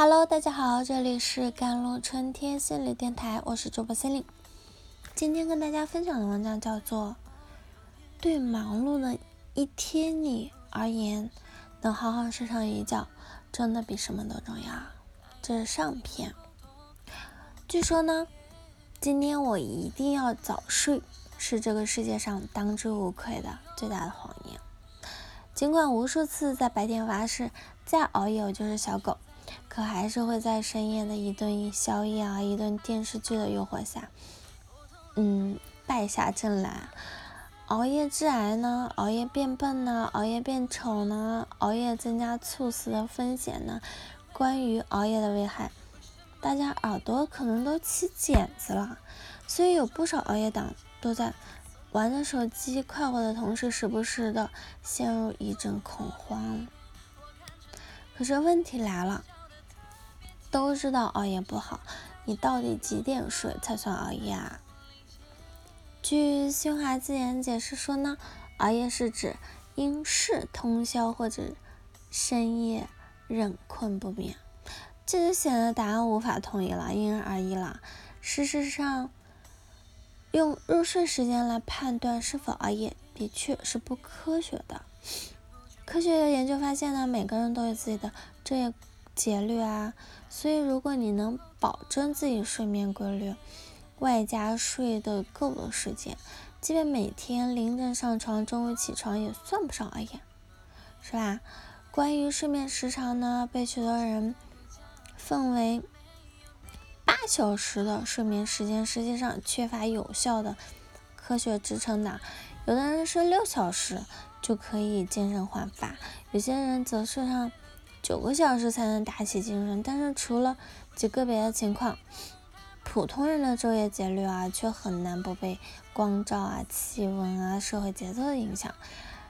Hello，大家好，这里是甘露春天心理电台，我是主播心灵。今天跟大家分享的文章叫做《对忙碌的一天你而言，能好好睡上一觉，真的比什么都重要》。这是上篇。据说呢，今天我一定要早睡，是这个世界上当之无愧的最大的谎言。尽管无数次在白天发誓，再熬夜我就是小狗。可还是会在深夜的一顿宵夜啊，一顿电视剧的诱惑下，嗯，败下阵来。熬夜致癌呢？熬夜变笨呢？熬夜变丑呢？熬夜增加猝死的风险呢？关于熬夜的危害，大家耳朵可能都起茧子了。所以有不少熬夜党都在玩着手机快活的同时，时不时的陷入一阵恐慌。可是问题来了。都知道熬夜不好，你到底几点睡才算熬夜啊？据新华字典解释说呢，熬夜是指因事通宵或者深夜忍困不眠。这就显得答案无法统一了，因人而异了。事实上，用入睡时间来判断是否熬夜，的确是不科学的。科学研究发现呢，每个人都有自己的昼夜。节律啊，所以如果你能保证自己睡眠规律，外加睡得够的时间，即便每天凌晨上床，中午起床也算不上熬夜，是吧？关于睡眠时长呢，被许多人分为八小时的睡眠时间，实际上缺乏有效的科学支撑的。有的人睡六小时就可以健身焕发，有些人则睡上。九个小时才能打起精神，但是除了极个别的情况，普通人的昼夜节律啊，却很难不被光照啊、气温啊、社会节奏的影响。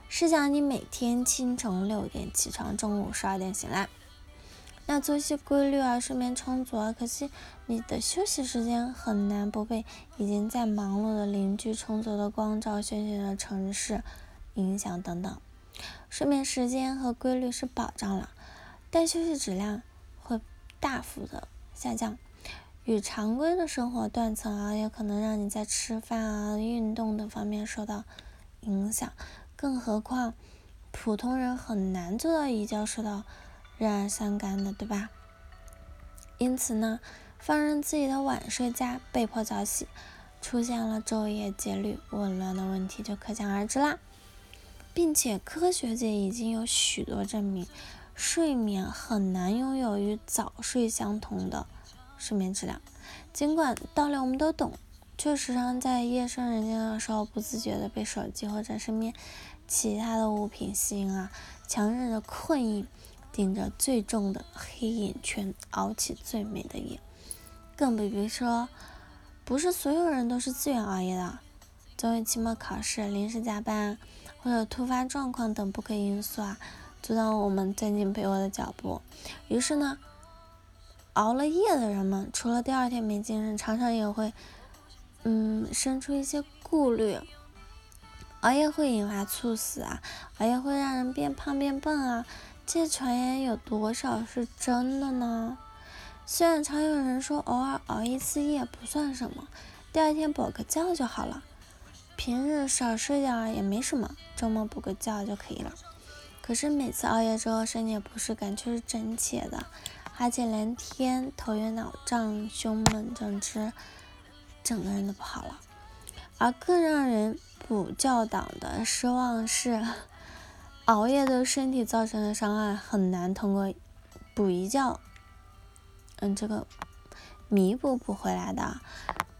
试想，你每天清晨六点起床，中午十二点醒来，那作息规律啊，睡眠充足啊，可惜你的休息时间很难不被已经在忙碌的邻居、充足的光照、喧嚣的城市影响等等。睡眠时间和规律是保障了。但休息质量会大幅的下降，与常规的生活断层啊，也可能让你在吃饭啊、运动等方面受到影响。更何况，普通人很难做到一觉睡到日而三竿的，对吧？因此呢，放任自己的晚睡加被迫早起，出现了昼夜节律紊乱的问题就可想而知啦。并且科学界已经有许多证明。睡眠很难拥有与早睡相同的睡眠质量，尽管道理我们都懂，却时常在夜深人静的时候不自觉的被手机或者身边其他的物品吸引啊，强忍着困意，顶着最重的黑眼圈熬起最美的夜。更不必说，不是所有人都是自愿熬夜的，总有期末考试、临时加班或者突发状况等不可因素啊。阻挡我们钻进被窝的脚步。于是呢，熬了夜的人们，除了第二天没精神，常常也会，嗯，生出一些顾虑。熬夜会引发猝死啊，熬夜会让人变胖变笨啊，这传言有多少是真的呢？虽然常有人说偶尔熬一次夜不算什么，第二天补个觉就好了，平日少睡点也没什么，周末补个觉就可以了。可是每次熬夜之后，身体的不适感却是真切的，而且连天、头晕脑胀、胸闷整只，整个人都不好了。而更让人补觉党的失望是，熬夜对身体造成的伤害很难通过补一觉，嗯，这个弥补补回来的。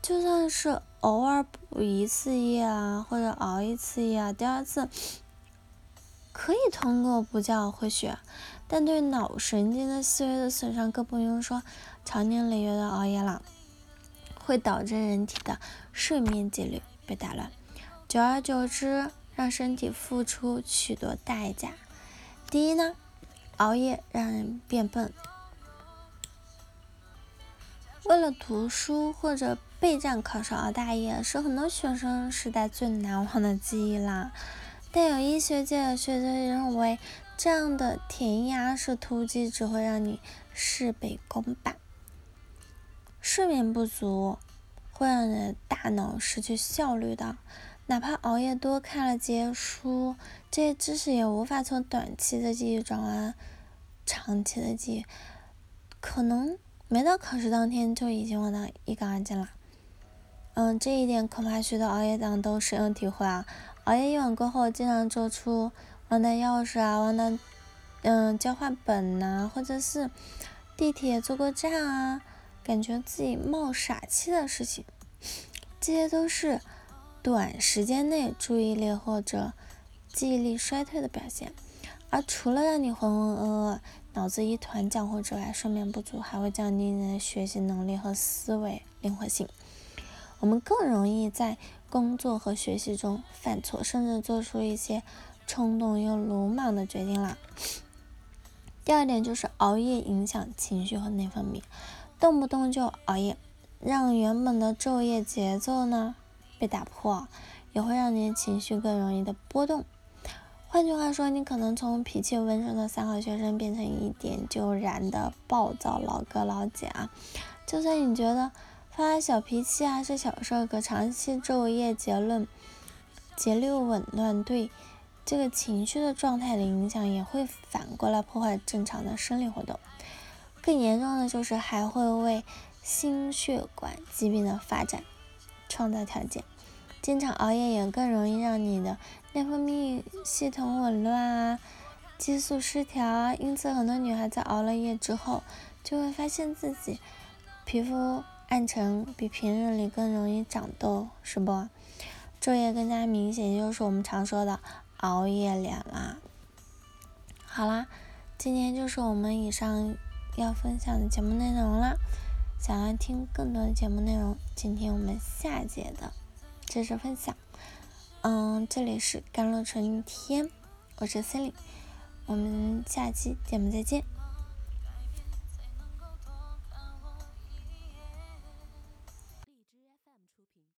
就算是偶尔补一次夜啊，或者熬一次夜啊，第二次。可以通过补觉回血，但对脑神经的细微的损伤更不用说。长年累月的熬夜了，会导致人体的睡眠节律被打乱，久而久之，让身体付出许多代价。第一呢，熬夜让人变笨。为了读书或者备战考试熬大夜，是很多学生时代最难忘的记忆啦。但有医学界的学者认为，这样的填鸭式突击只会让你事倍功半。睡眠不足会让你的大脑失去效率的，哪怕熬夜多看了几页书，这些知识也无法从短期的记忆转为长期的记忆，可能没到考试当天就已经忘得一干二净了。嗯，这一点恐怕许多熬夜党都深有体会啊！熬夜一晚过后，经常做出忘带钥匙啊、忘带嗯交换本呐，或者是地铁坐过站啊，感觉自己冒傻气的事情，这些都是短时间内注意力或者记忆力衰退的表现。而除了让你浑浑噩噩、脑子一团浆糊之外，睡眠不足还会降低你的学习能力和思维灵活性。我们更容易在工作和学习中犯错，甚至做出一些冲动又鲁莽的决定啦。第二点就是熬夜影响情绪和内分泌，动不动就熬夜，让原本的昼夜节奏呢被打破，也会让你的情绪更容易的波动。换句话说，你可能从脾气温顺的三好学生变成一点就燃的暴躁老哥老姐啊！就算你觉得。发小脾气啊是小事，可长期昼夜节论、节律紊乱，对这个情绪的状态的影响，也会反过来破坏正常的生理活动。更严重的就是还会为心血管疾病的发展创造条件。经常熬夜也更容易让你的内分泌系统紊乱啊，激素失调啊。因此，很多女孩在熬了夜之后，就会发现自己皮肤。暗沉比平日里更容易长痘，是不？昼夜更加明显，也就是我们常说的熬夜脸啦。好啦，今天就是我们以上要分享的节目内容啦。想要听更多的节目内容，今天我们下节的知识分享。嗯，这里是甘露春天，我是森林，我们下期节目再见。